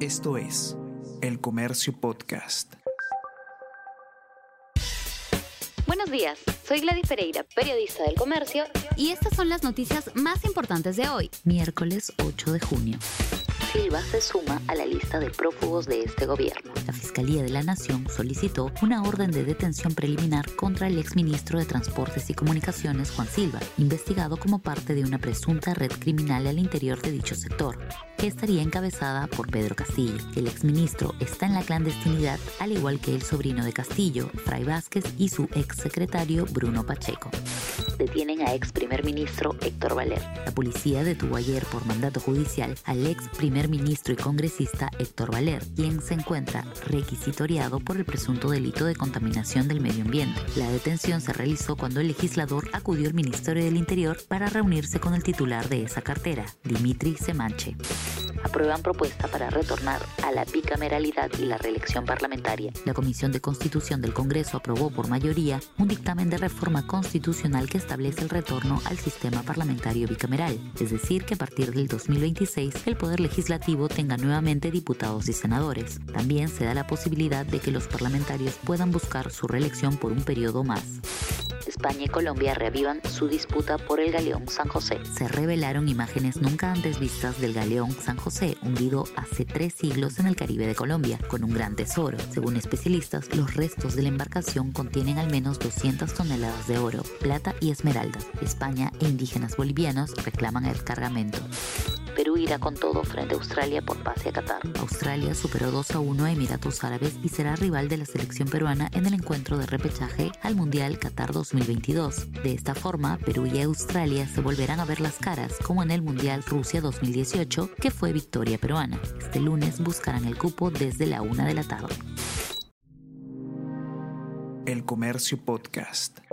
Esto es El Comercio Podcast. Buenos días, soy Gladys Pereira, periodista del Comercio, y estas son las noticias más importantes de hoy, miércoles 8 de junio. Silva se suma a la lista de prófugos de este gobierno. La Fiscalía de la Nación solicitó una orden de detención preliminar contra el exministro de Transportes y Comunicaciones, Juan Silva, investigado como parte de una presunta red criminal al interior de dicho sector que estaría encabezada por Pedro Castillo. El exministro está en la clandestinidad, al igual que el sobrino de Castillo, Fray Vázquez, y su exsecretario Bruno Pacheco detienen a ex primer ministro Héctor Valer. La policía detuvo ayer por mandato judicial al ex primer ministro y congresista Héctor Valer, quien se encuentra requisitoriado por el presunto delito de contaminación del medio ambiente. La detención se realizó cuando el legislador acudió al Ministerio del Interior para reunirse con el titular de esa cartera, Dimitri Semanche aprueban propuesta para retornar a la bicameralidad y la reelección parlamentaria. La Comisión de Constitución del Congreso aprobó por mayoría un dictamen de reforma constitucional que establece el retorno al sistema parlamentario bicameral, es decir, que a partir del 2026 el Poder Legislativo tenga nuevamente diputados y senadores. También se da la posibilidad de que los parlamentarios puedan buscar su reelección por un periodo más. España y Colombia reavivan su disputa por el galeón San José. Se revelaron imágenes nunca antes vistas del galeón San José, hundido hace tres siglos en el Caribe de Colombia, con un gran tesoro. Según especialistas, los restos de la embarcación contienen al menos 200 toneladas de oro, plata y esmeraldas. España e indígenas bolivianos reclaman el cargamento. Perú irá con todo frente a Australia por pase a Qatar. Australia superó 2 a 1 a Emiratos Árabes y será rival de la selección peruana en el encuentro de repechaje al Mundial Qatar 2022. De esta forma, Perú y Australia se volverán a ver las caras, como en el Mundial Rusia 2018, que fue victoria peruana. Este lunes buscarán el cupo desde la 1 de la tarde. El Comercio Podcast.